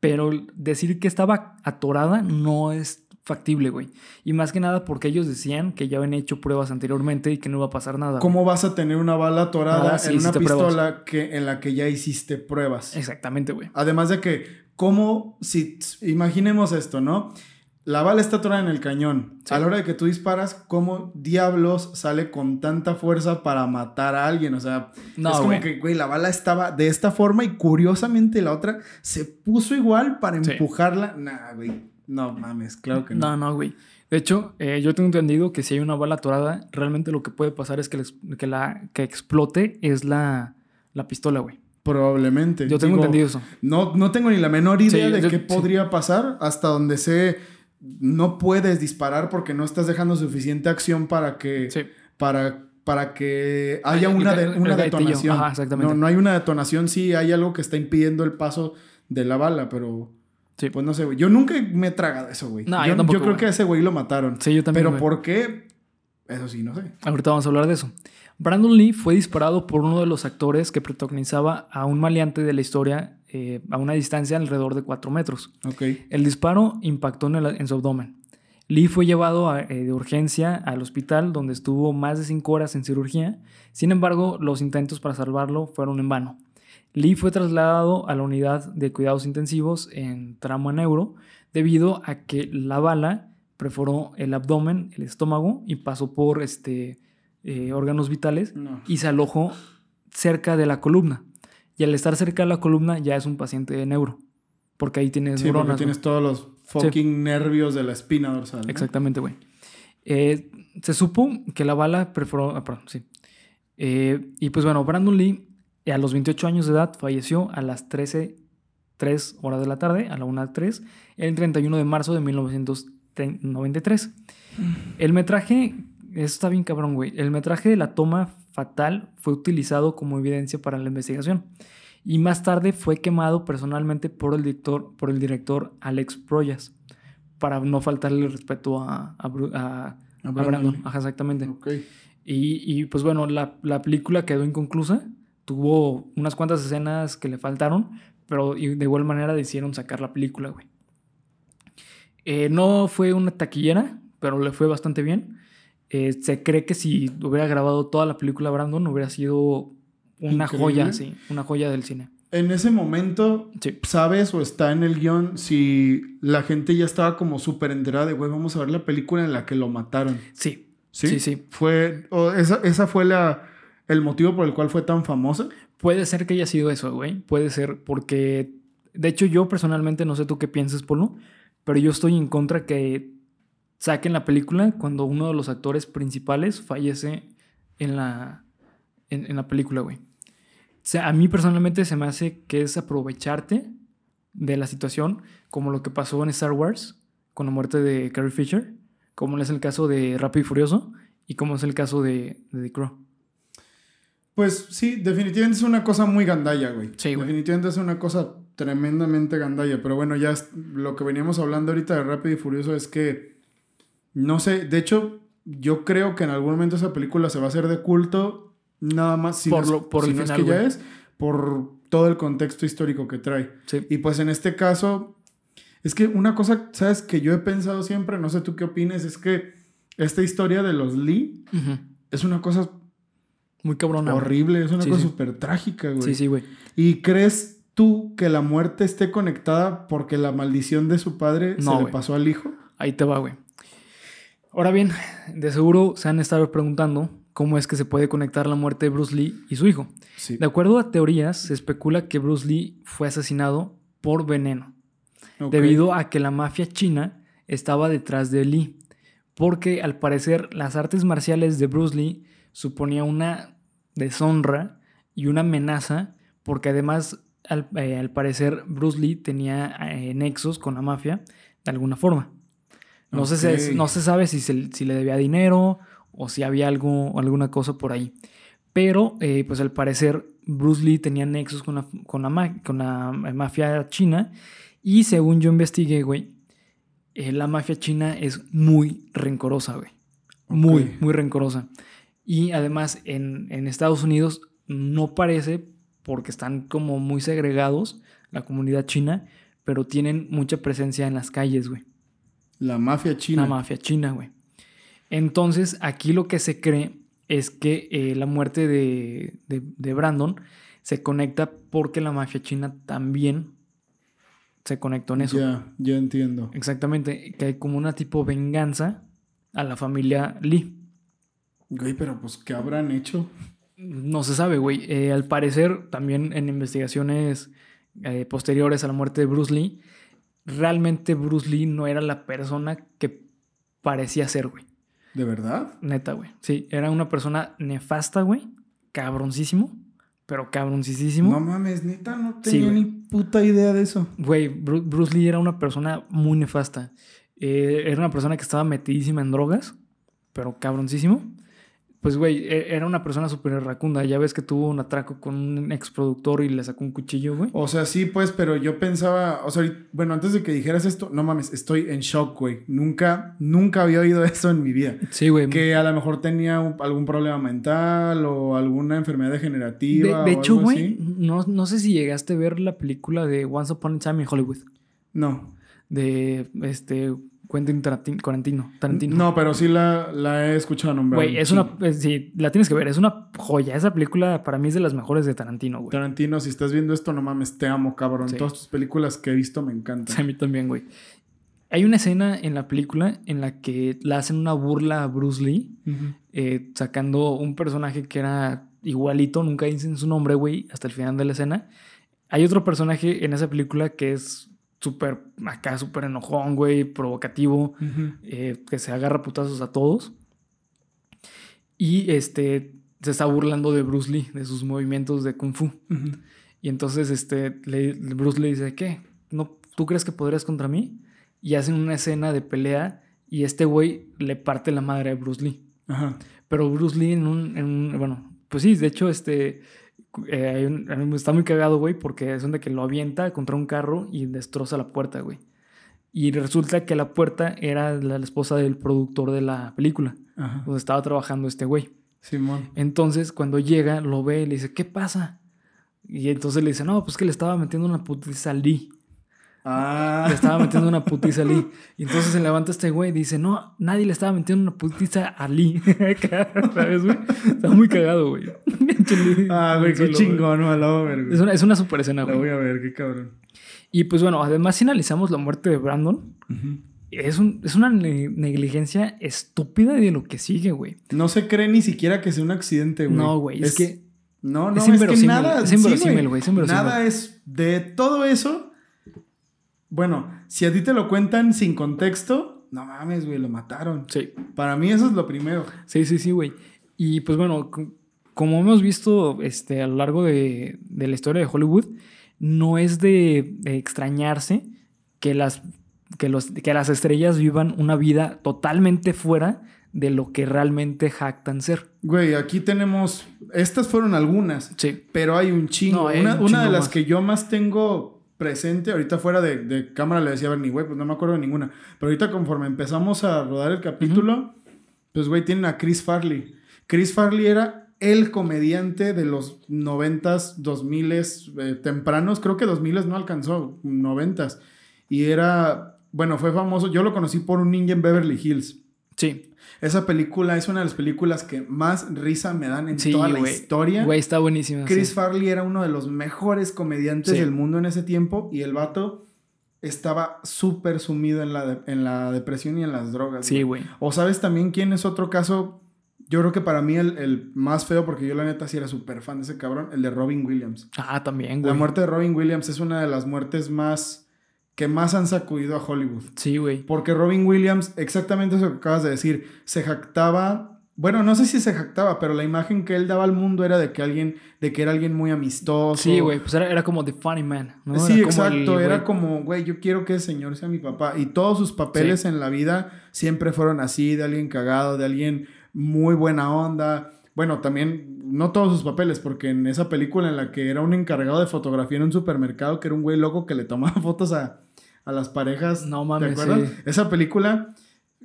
S1: Pero decir que estaba atorada no es factible, güey. Y más que nada porque ellos decían que ya habían hecho pruebas anteriormente y que no iba a pasar nada. güey.
S2: ¿Cómo vas a tener una bala atorada
S1: Ah, sí,
S2: en una pistola que, en la que ya hiciste pruebas?
S1: Exactamente, güey.
S2: Además de que, ¿cómo si imaginemos esto, ¿no? La bala está atorada en el cañón.
S1: Sí.
S2: A la hora de que tú disparas, ¿cómo diablos sale con tanta fuerza para matar a alguien? O sea,
S1: No,
S2: es como que, güey, la bala estaba de esta forma y curiosamente la otra se puso igual para
S1: Sí.
S2: empujarla. Nah, güey. No mames, claro que no.
S1: No, no, güey. De hecho, eh, yo tengo entendido que si hay una bala atorada, realmente lo que puede pasar es que, la que la que explote es la, la pistola, güey.
S2: Probablemente.
S1: Yo tengo
S2: Digo,
S1: entendido eso.
S2: No, no tengo ni la menor idea
S1: Sí,
S2: de
S1: yo-
S2: qué podría pasar. Hasta donde sé, no puedes disparar porque no estás dejando suficiente acción para que,
S1: Sí.
S2: para, para que haya una, de- una detonación.
S1: Ajá, exactamente.
S2: No, no hay una detonación, sí hay algo que está impidiendo el paso de la bala, pero
S1: Sí.
S2: pues no sé, güey. Yo nunca me he tragado eso, güey.
S1: No,
S2: yo,
S1: yo tampoco,
S2: yo creo
S1: güey.
S2: que a ese güey lo mataron.
S1: Sí, yo también.
S2: pero
S1: güey.
S2: ¿por qué? Eso sí, no sé.
S1: Ahorita vamos a hablar de eso. Brandon Lee fue disparado por uno de los actores que protagonizaba a un maleante de la historia eh, a una distancia alrededor de 4 metros. El disparo impactó en, el- en su abdomen. Lee fue llevado a- eh, de urgencia al hospital donde estuvo más de 5 horas en cirugía. Sin embargo, los intentos para salvarlo fueron en vano. Lee fue trasladado a la unidad de cuidados intensivos en Trauma Neuro debido a que la bala perforó el abdomen, el estómago y pasó por este, eh, órganos vitales
S2: No.
S1: y se alojó cerca de la columna. Y al estar cerca de la columna ya es un paciente de neuro, porque ahí tienes
S2: Sí, porque
S1: neuronas. ¿no?
S2: tienes todos los fucking nervios de la espina dorsal. ¿no?
S1: Exactamente, güey. Eh, se supo que la bala perforó. ah, perdón, sí. Eh, y pues bueno, Brandon Lee, a los 28 años de edad, falleció a las 13, 3 horas de la tarde, a la 1.03, el 31 de marzo de 1993. El metraje, eso está bien cabrón, güey. El metraje de la toma fatal fue utilizado como evidencia para la investigación. Y más tarde fue quemado personalmente por el director, por el director Alex Proyas, para no faltarle el respeto a, a,
S2: Brandon.
S1: Ajá, exactamente.
S2: Ok.
S1: Y, y, pues bueno, la, la película quedó inconclusa. Tuvo unas cuantas escenas que le faltaron, pero de igual manera decidieron sacar la película, güey. Eh, no fue una taquillera, pero le fue bastante bien. Eh, se cree que si hubiera grabado toda la película Brandon, hubiera sido una
S2: Increíble.
S1: joya, sí, una joya del cine.
S2: En ese momento,
S1: Sí.
S2: ¿sabes o está en el guion si la gente ya estaba como súper enterada de, güey, vamos a ver la película en la que lo mataron?
S1: Sí,
S2: Sí,
S1: Sí, sí.
S2: Fue, o esa, esa fue la, el motivo por el cual fue tan famosa.
S1: Puede ser que haya sido eso, güey. Puede ser porque, de hecho, yo personalmente no sé tú qué piensas, Polo, pero yo estoy en contra que saquen la película cuando uno de los actores principales fallece en la, en, en la película, güey. O sea, a mí personalmente se me hace que es aprovecharte de la situación, como lo que pasó en Star Wars con la muerte de Carrie Fisher, como es el caso de Rápido y Furioso y como es el caso de, de The Crow.
S2: Pues sí, definitivamente es una cosa muy gandalla, güey.
S1: Sí, güey.
S2: Definitivamente es una cosa tremendamente gandalla. Pero bueno, ya lo que veníamos hablando ahorita de Rápido y Furioso es que, no sé, de hecho, yo creo que en algún momento esa película se va a hacer de culto, nada más si
S1: Por
S2: no
S1: lo- por
S2: si
S1: el
S2: no es que ya es, por todo el contexto histórico que trae.
S1: Sí.
S2: Y pues en este caso, es que una cosa, ¿sabes? Que yo he pensado siempre, no sé tú qué opines, es que esta historia de los Lee es una cosa
S1: Muy cabrona.
S2: horrible, es una
S1: Sí,
S2: cosa
S1: sí.
S2: súper trágica, güey.
S1: Sí, sí, güey.
S2: ¿Y crees tú que la muerte esté conectada porque la maldición de su padre
S1: No,
S2: se le pasó al hijo?
S1: Ahí te va, güey. Ahora bien, de seguro se han estado preguntando cómo es que se puede conectar la muerte de Bruce Lee y su hijo.
S2: Sí.
S1: De acuerdo a teorías, se especula que Bruce Lee fue asesinado por veneno, debido a que la mafia china estaba detrás de Lee, porque al parecer las artes marciales de Bruce Lee suponía una deshonra y una amenaza, porque además al, eh, al parecer Bruce Lee tenía eh, nexos con la mafia de alguna forma. No, se, no se sabe si, se- si le debía dinero o si había algo, alguna cosa por ahí. Pero, eh, pues al parecer, Bruce Lee tenía nexos con la, con la, con la mafia china. Y según yo investigué, güey, eh, la mafia china es muy rencorosa, güey. Muy, muy rencorosa. Y además, en, en Estados Unidos no parece, porque están como muy segregados, la comunidad china, pero tienen mucha presencia en las calles, güey.
S2: La mafia china.
S1: La mafia china, güey. Entonces, aquí lo que se cree es que eh, la muerte de, de- de Brandon se conecta porque la mafia china también se conectó en eso.
S2: Ya, ya entiendo.
S1: Exactamente, que hay como una tipo venganza a la familia Lee.
S2: Güey, pero pues, ¿qué habrán hecho?
S1: No se sabe, güey. Eh, al parecer, también en investigaciones eh, posteriores a la muerte de Bruce Lee, realmente Bruce Lee no era la persona que parecía ser, güey.
S2: ¿De verdad?
S1: Neta, güey. Sí, era una persona nefasta, güey. Cabroncísimo. Pero cabroncísimo.
S2: No mames, neta, no tenía ni puta idea de eso.
S1: Güey, Bru- Bruce Lee era una persona muy nefasta. Eh, era una persona que estaba metidísima en drogas, pero cabroncísimo. Pues, güey, e- era una persona súper iracunda. Ya ves que tuvo un atraco con un ex productor y le sacó un cuchillo, güey.
S2: O sea, sí, pues, pero yo pensaba, o sea, bueno, antes de que dijeras esto, no mames, estoy en shock, güey. Nunca, nunca había oído eso en mi vida.
S1: Sí, güey.
S2: Que a lo mejor tenía un- algún problema mental o alguna enfermedad
S1: De,
S2: degenerativa.
S1: de
S2: o
S1: hecho, güey, no, no sé si llegaste a ver la película de Once Upon a Time in Hollywood.
S2: No.
S1: De este Quentin Tarantin- Tarantino. Tarantino.
S2: No, pero sí la, la he escuchado nombrar.
S1: Güey, es
S2: Sí.
S1: una. eh, Sí, la tienes que ver. Es una joya. Esa película para mí es de las mejores de Tarantino, güey.
S2: Tarantino, si estás viendo esto, no mames, te amo, cabrón.
S1: Sí.
S2: Todas tus películas que he visto me encantan.
S1: A mí también, güey. Hay una escena en la película en la que le hacen una burla a Bruce Lee, eh, sacando un personaje que era igualito, nunca dicen su nombre, güey, hasta el final de la escena. Hay otro personaje en esa película que es súper, acá, súper enojón, güey, provocativo, eh, que se agarra putazos a todos. Y este, se está burlando de Bruce Lee, de sus movimientos de kung fu. Y entonces este, le- Bruce le dice, ¿qué? ¿No, ¿Tú crees que podrías contra mí? Y hacen una escena de pelea y este güey le parte la madre a Bruce Lee.
S2: Ajá.
S1: Pero Bruce Lee en un, en un- bueno, pues sí, de hecho, este, eh, un- está muy cagado, güey, porque es donde que lo avienta contra un carro y destroza la puerta, güey. Y resulta que la puerta era la, la esposa del productor de la película,
S2: Ajá.
S1: donde estaba trabajando este güey.
S2: Simón.
S1: Entonces, cuando llega, lo ve y le dice, ¿qué pasa? Y entonces le dice, no, pues que le estaba metiendo una putiza a Lee.
S2: Ah.
S1: Le estaba metiendo una putiza a Lee. Y entonces se levanta este güey y dice, no, nadie le estaba metiendo una putiza a Lee. ¿Sabes, güey? Está muy cagado, güey.
S2: Ah, güey, qué chingón, la güey.
S1: Es una, es una super escena,
S2: La
S1: güey.
S2: voy a ver, qué cabrón.
S1: Y pues bueno, además si analizamos la muerte de Brandon,
S2: Ujú.
S1: es, un- es una ne- negligencia estúpida de lo que sigue, güey.
S2: No se cree ni siquiera que sea un accidente, güey.
S1: No, güey, es, que...
S2: No, no,
S1: es
S2: es, que nada.
S1: es
S2: sí,
S1: inverosímil, güey, es inverosímil.
S2: Nada es. De todo eso. Bueno, si a ti te lo cuentan sin contexto, no mames, güey, lo mataron.
S1: Sí,
S2: Para mí eso es lo primero.
S1: sí, sí, sí, güey. Y pues bueno, co- como hemos visto este, a lo largo de, de la historia de Hollywood, no es de, de extrañarse que las, que, los, que las estrellas vivan una vida totalmente fuera de lo que realmente jactan ser.
S2: Güey, aquí tenemos. Estas fueron algunas,
S1: Sí.
S2: pero hay un chingo.
S1: No, hay
S2: una
S1: un
S2: una de las
S1: más.
S2: que yo más tengo presente, ahorita fuera de, de cámara le decía a Bernie, güey, pues no me acuerdo de ninguna. Pero ahorita conforme empezamos a rodar el capítulo, pues güey, tienen a Chris Farley. Chris Farley era el comediante de los noventas, dos miles eh, tempranos. Creo que dos miles no alcanzó, noventas. Y era, bueno, fue famoso. Yo lo conocí por un ninja en Beverly Hills.
S1: Sí.
S2: Esa película es una de las películas que más risa me dan en
S1: Sí,
S2: toda la historia.
S1: Güey, está buenísima.
S2: Chris
S1: sí.
S2: Farley era uno de los mejores comediantes
S1: Sí.
S2: del mundo en ese tiempo y el vato estaba súper sumido en la, de- en la depresión y en las drogas.
S1: Sí, güey.
S2: O sabes también quién es otro caso. Yo creo que para mí el, el más feo, porque yo la neta sí era súper fan de ese cabrón, el de Robin Williams.
S1: Ah, también,
S2: La
S1: güey.
S2: muerte de Robin Williams es una de las muertes más que más han sacudido a Hollywood.
S1: Sí, güey.
S2: Porque Robin Williams, exactamente eso que acabas de decir, se jactaba, bueno, no sé si se jactaba, pero la imagen que él daba al mundo era de que alguien, de que era alguien muy amistoso.
S1: Sí, güey. Pues era, era como The Funny Man, ¿no?
S2: Sí,
S1: Era como el
S2: exacto. Era como, güey, yo quiero que el señor sea mi papá. Y todos sus papeles en la vida siempre fueron así, de alguien cagado, de alguien muy buena onda. Bueno, también, no todos sus papeles, porque en esa película en la que era un encargado de fotografía en un supermercado, que era un güey loco que le tomaba fotos a, a las parejas.
S1: No
S2: ¿Te
S1: mames,
S2: acuerdas?
S1: sí.
S2: Esa película,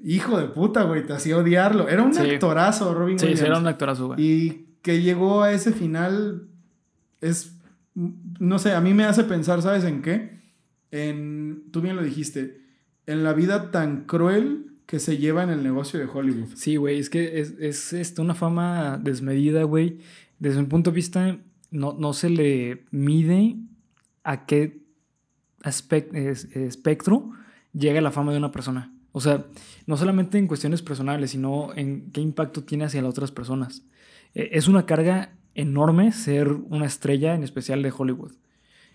S2: hijo de puta, güey, te hacía odiarlo. Era un
S1: Sí.
S2: actorazo, Robin
S1: Sí,
S2: Williams.
S1: sí, era un actorazo, güey.
S2: Y que llegó a ese final es, no sé, a mí me hace pensar, ¿sabes en qué? En, tú bien lo dijiste, en la vida tan cruel que se lleva en el negocio de Hollywood.
S1: Sí, güey, es que es, es este, una fama desmedida, güey. Desde mi punto de vista, no, no se le mide a qué aspec- es- espectro llega la fama de una persona. O sea, no solamente en cuestiones personales, sino en qué impacto tiene hacia las otras personas. Eh, es una carga enorme ser una estrella, en especial de Hollywood.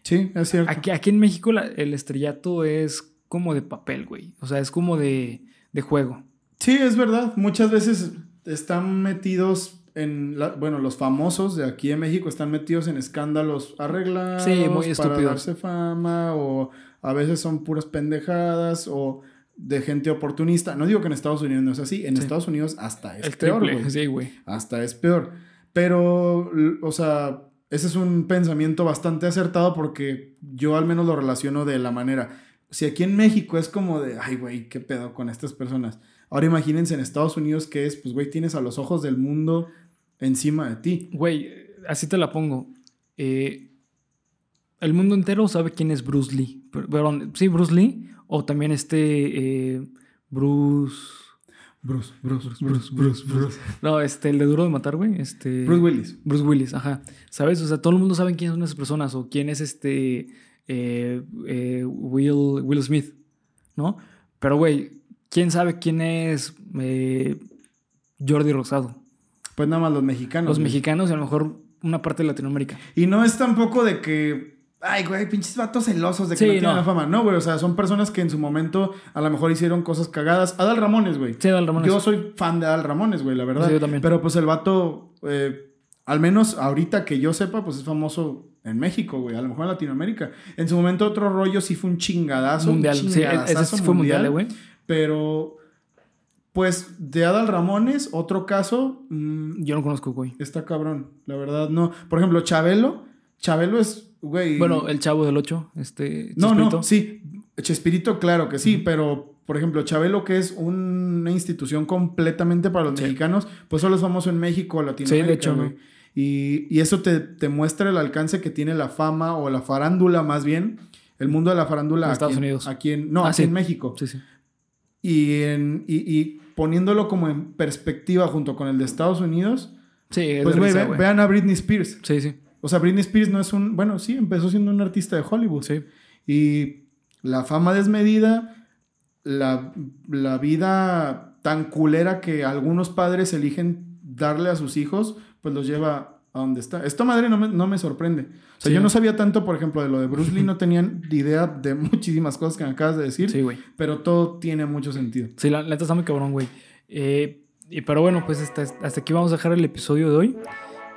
S2: Sí, es cierto.
S1: Aquí, aquí en México la- el estrellato es como de papel, güey. O sea, es como de, de juego.
S2: Sí, es verdad. Muchas veces están metidos en, la- bueno, los famosos de aquí en México están metidos en escándalos arreglados
S1: Sí, muy
S2: para darse fama o a veces son puras pendejadas o de gente oportunista. No digo que en Estados Unidos no es así, en
S1: Sí.
S2: Estados Unidos hasta es
S1: el
S2: peor, güey.
S1: sí, güey.
S2: Hasta es peor. Pero, o sea, ese es un pensamiento bastante acertado porque yo al menos lo relaciono de la manera. Si aquí en México es como de, ay, güey, qué pedo con estas personas. Ahora imagínense en Estados Unidos que es, pues, güey, tienes a los ojos del mundo encima de ti.
S1: Güey, así te la pongo. Eh, el mundo entero sabe quién es Bruce Lee. Per- Perdón, sí, Bruce Lee. O también este eh, Bruce...
S2: Bruce, Bruce, Bruce, Bruce, Bruce.
S1: No, este, el de Duro de Matar, güey. Este,
S2: Bruce Willis.
S1: Bruce Willis, ajá. ¿Sabes? O sea, todo el mundo sabe quiénes son esas personas o quién es este eh, eh, Will, Will Smith, ¿no? Pero, güey, ¿quién sabe quién es eh, Jordi Rosado?
S2: Pues nada más los mexicanos.
S1: Los
S2: güey.
S1: mexicanos y a lo mejor una parte de Latinoamérica.
S2: Y no es tampoco de que, ay, güey, pinches vatos celosos de que
S1: Sí,
S2: no tienen
S1: no.
S2: la fama. No, güey, o sea, son personas que en su momento a lo mejor hicieron cosas cagadas. Adal Ramones, güey.
S1: Sí, Adal Ramones.
S2: Yo soy fan de Adal Ramones, güey, la verdad.
S1: Sí, yo también.
S2: Pero pues el vato, eh, al menos ahorita que yo sepa, pues es famoso en México, güey. A lo mejor en Latinoamérica. En su momento otro rollo sí fue un chingadazo. un
S1: mundial. Sí, ese
S2: chingadazazo
S1: sí fue mundial, güey.
S2: Pero, pues de Adal Ramones, otro caso, mm,
S1: Yo no conozco, güey.
S2: está cabrón. La verdad, no. Por ejemplo, Chabelo. Chabelo es, güey.
S1: Bueno, el chavo del 8, este.
S2: No,
S1: Chespirito.
S2: no, sí. Chespirito, claro que sí, pero por ejemplo, Chabelo, que es una institución completamente para los
S1: Sí.
S2: mexicanos, pues solo es famoso en México, Latinoamérica.
S1: Sí, de hecho,
S2: güey.
S1: ¿no?
S2: Y, y eso te, te muestra el alcance que tiene la fama o la farándula, más bien, el mundo de la farándula
S1: En Estados
S2: en-
S1: Unidos.
S2: Aquí en, no,
S1: Ah,
S2: aquí
S1: sí.
S2: en México.
S1: Sí, sí.
S2: Y, en, y, y poniéndolo como en perspectiva junto con el de Estados Unidos,
S1: Sí, es
S2: pues güey, ve- vean a Britney Spears.
S1: Sí, sí.
S2: O sea, Britney Spears no es un. Bueno, sí, empezó siendo un artista de Hollywood.
S1: Sí.
S2: Y la fama desmedida, la, la vida tan culera que algunos padres eligen darle a sus hijos, pues los lleva a donde está. Esta madre no me, no me sorprende. O sea,
S1: Sí.
S2: yo no sabía tanto, por ejemplo, de lo de Bruce Lee, no tenían idea de muchísimas cosas que me acabas de decir,
S1: Sí, güey.
S2: pero todo tiene mucho sentido.
S1: Sí, la neta está muy cabrón, güey. Eh, y, pero bueno, pues hasta, hasta aquí vamos a dejar el episodio de hoy.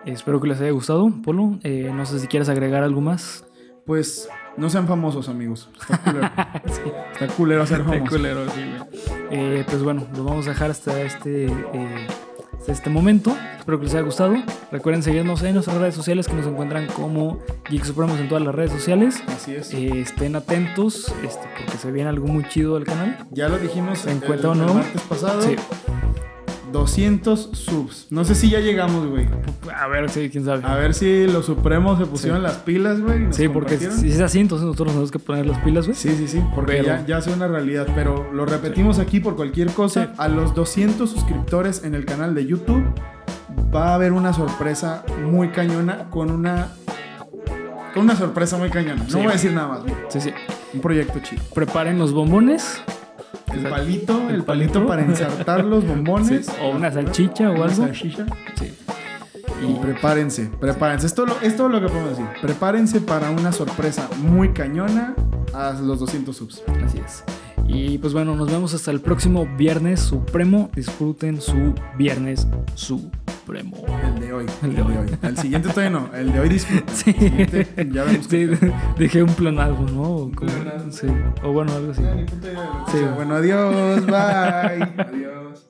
S1: Espero que les haya gustado, Polo. Eh, no sé si quieres agregar algo más.
S2: Pues no sean famosos, amigos. Está culero.
S1: sí.
S2: Está culero ser famoso.
S1: culero, sí, güey. Eh, pues bueno, lo vamos a dejar hasta este, eh, hasta este momento. Espero que les haya gustado. Recuerden seguirnos en nuestras redes sociales que nos encuentran como Geek Supremos en todas las redes sociales.
S2: Así es.
S1: Eh, estén atentos este, porque se viene algo muy chido del canal.
S2: Ya lo dijimos
S1: ¿Se
S2: el,
S1: encuentra
S2: el martes pasado.
S1: Sí.
S2: 200 subs. No sé si ya llegamos, güey.
S1: A ver, sí, quién sabe.
S2: A ver si los supremos se pusieron
S1: Sí.
S2: las pilas, güey.
S1: sí, porque si es así, entonces nosotros nos tenemos que poner las pilas, güey.
S2: Sí, sí, sí, porque
S1: Pero-
S2: ya, ya es una realidad, pero lo repetimos aquí por cualquier cosa.
S1: Sí.
S2: A los 200 suscriptores en el canal de YouTube va a haber una sorpresa muy cañona con una con una sorpresa muy cañona. No voy a decir nada más. güey.
S1: Sí, sí.
S2: Un proyecto chido.
S1: Preparen los bombones.
S2: El palito, el, palito, para ensartar los bombones.
S1: Sí, o una salchicha o
S2: Una
S1: algo.
S2: salchicha.
S1: Sí.
S2: Y prepárense, prepárense. Esto, lo- esto es lo que podemos decir. Prepárense para una sorpresa muy cañona a los 200 subs.
S1: Así es. Y pues bueno, nos vemos hasta el próximo viernes supremo. Disfruten su viernes supremo.
S2: El de hoy.
S1: El de hoy.
S2: El siguiente todavía no. El de hoy disfruten.
S1: Sí.
S2: El ya vemos
S1: Sí, dejé un plan algo, ¿no? O como-
S2: plan.
S1: sí. O bueno, algo así.
S2: Ni de
S1: Sí.
S2: sea. Bueno, adiós. Bye. adiós.